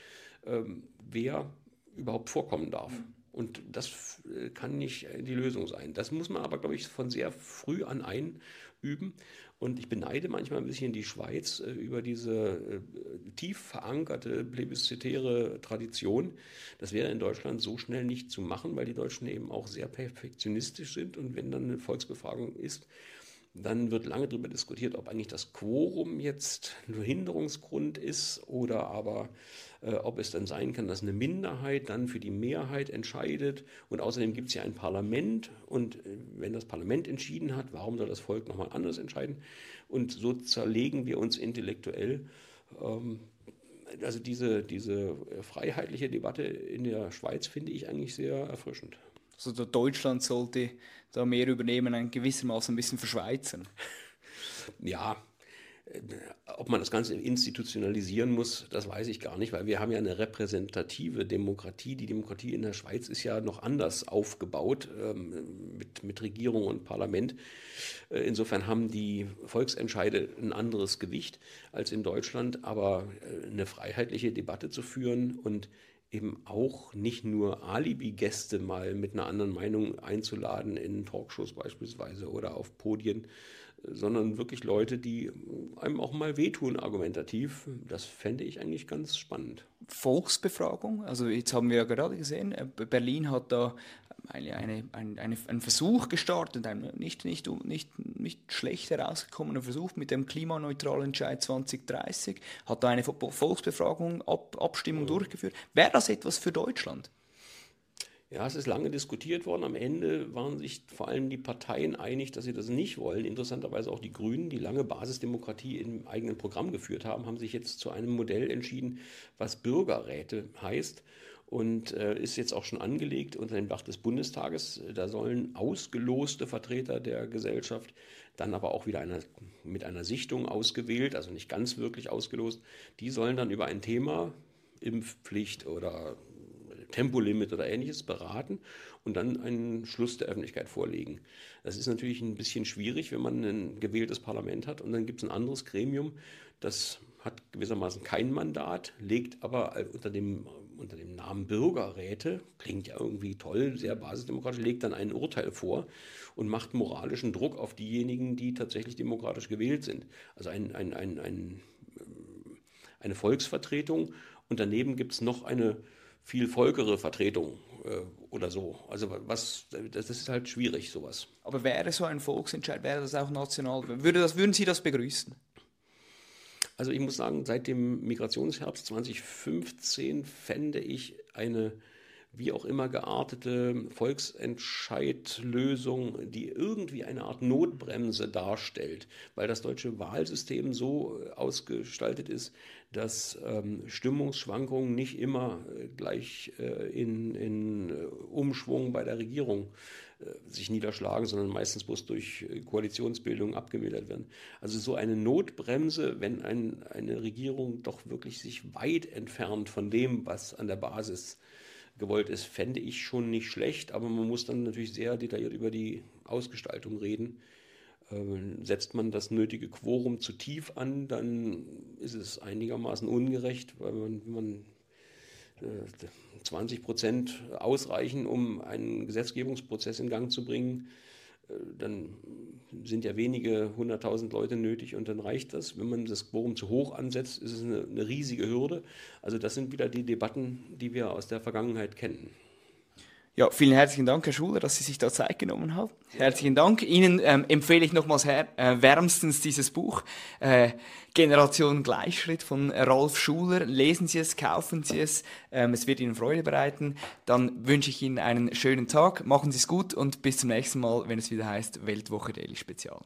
ähm, wer überhaupt vorkommen darf. Mhm. Und das äh, kann nicht die Lösung sein. Das muss man aber, glaube ich, von sehr früh an ein üben. Und ich beneide manchmal ein bisschen die Schweiz äh, über diese äh, tief verankerte plebiszitäre Tradition. Das wäre in Deutschland so schnell nicht zu machen, weil die Deutschen eben auch sehr perfektionistisch sind. Und wenn dann eine Volksbefragung ist, dann wird lange darüber diskutiert, ob eigentlich das Quorum jetzt ein Hinderungsgrund ist oder aber äh, ob es dann sein kann, dass eine Minderheit dann für die Mehrheit entscheidet. Und außerdem gibt es ja ein Parlament und äh, wenn das Parlament entschieden hat, warum soll das Volk nochmal anders entscheiden? Und so zerlegen wir uns intellektuell. Ähm, also diese, diese freiheitliche Debatte in der Schweiz finde ich eigentlich sehr erfrischend. Also Deutschland sollte da mehr übernehmen, ein gewissermaßen ein bisschen verschweizern. Ja, ob man das Ganze institutionalisieren muss, das weiß ich gar nicht, weil wir haben ja eine repräsentative Demokratie. Die Demokratie in der Schweiz ist ja noch anders aufgebaut ähm, mit, mit Regierung und Parlament. Äh, insofern haben die Volksentscheide ein anderes Gewicht als in Deutschland, aber äh, eine freiheitliche Debatte zu führen und eben auch nicht nur Alibi-Gäste mal mit einer anderen Meinung einzuladen in Talkshows beispielsweise oder auf Podien, sondern wirklich Leute, die einem auch mal wehtun argumentativ. Das fände ich eigentlich ganz spannend. Volksbefragung, also jetzt haben wir ja gerade gesehen, äh, Berlin hat da eine, eine, eine, eine, einen Versuch gestartet, ein nicht, nicht, nicht, nicht schlecht herausgekommener Versuch mit dem klimaneutralen Entscheid 2030, hat da eine Volksbefragung, Ab, Abstimmung ja. durchgeführt. Wäre das etwas für Deutschland? Ja, es ist lange diskutiert worden. Am Ende waren sich vor allem die Parteien einig, dass sie das nicht wollen. Interessanterweise auch die Grünen, die lange Basisdemokratie im eigenen Programm geführt haben, haben sich jetzt zu einem Modell entschieden, was Bürgerräte heißt und äh, ist jetzt auch schon angelegt unter dem Dach des Bundestages. Da sollen ausgeloste Vertreter der Gesellschaft, dann aber auch wieder eine, mit einer Sichtung ausgewählt, also nicht ganz wirklich ausgelost, die sollen dann über ein Thema, Impfpflicht oder Tempolimit oder ähnliches beraten und dann einen Schluss der Öffentlichkeit vorlegen. Das ist natürlich ein bisschen schwierig, wenn man ein gewähltes Parlament hat und dann gibt es ein anderes Gremium, das hat gewissermaßen kein Mandat, legt aber unter dem, unter dem Namen Bürgerräte, klingt ja irgendwie toll, sehr basisdemokratisch, legt dann ein Urteil vor und macht moralischen Druck auf diejenigen, die tatsächlich demokratisch gewählt sind. Also ein, ein, ein, ein eine Volksvertretung und daneben gibt es noch eine viel volkere Vertretung äh, oder so. Also was, das ist halt schwierig, sowas. Aber wäre so ein Volksentscheid, wäre das auch national? Würde das, würden Sie das begrüßen? Also ich muss sagen, seit dem Migrationsherbst 2015 fände ich eine wie auch immer geartete Volksentscheidlösung, die irgendwie eine Art Notbremse darstellt, weil das deutsche Wahlsystem so ausgestaltet ist, dass ähm, Stimmungsschwankungen nicht immer äh, gleich äh, in, in äh, Umschwung bei der Regierung äh, sich niederschlagen, sondern meistens bloß durch äh, Koalitionsbildung abgemildert werden. Also so eine Notbremse, wenn ein, eine Regierung doch wirklich sich weit entfernt von dem, was an der Basis gewollt ist, fände ich schon nicht schlecht, aber man muss dann natürlich sehr detailliert über die Ausgestaltung reden. Äh, setzt man das nötige Quorum zu tief an, dann ist es einigermaßen ungerecht, weil man, wenn man 20 äh, Prozent ausreichen, um einen Gesetzgebungsprozess in Gang zu bringen, dann sind ja wenige hunderttausend Leute nötig und dann reicht das. Wenn man das Quorum zu hoch ansetzt, ist es eine, eine riesige Hürde. Also das sind wieder die Debatten, die wir aus der Vergangenheit kennen. Ja, vielen herzlichen Dank, Herr Schuler, dass Sie sich da Zeit genommen haben. Herzlichen Dank. Ihnen ähm, empfehle ich nochmals her, äh, wärmstens dieses Buch, äh, Generation Gleichschritt von Rolf Schuler. Lesen Sie es, kaufen Sie es, ähm, es wird Ihnen Freude bereiten. Dann wünsche ich Ihnen einen schönen Tag, machen Sie es gut und bis zum nächsten Mal, wenn es wieder heißt Weltwoche Daily Spezial.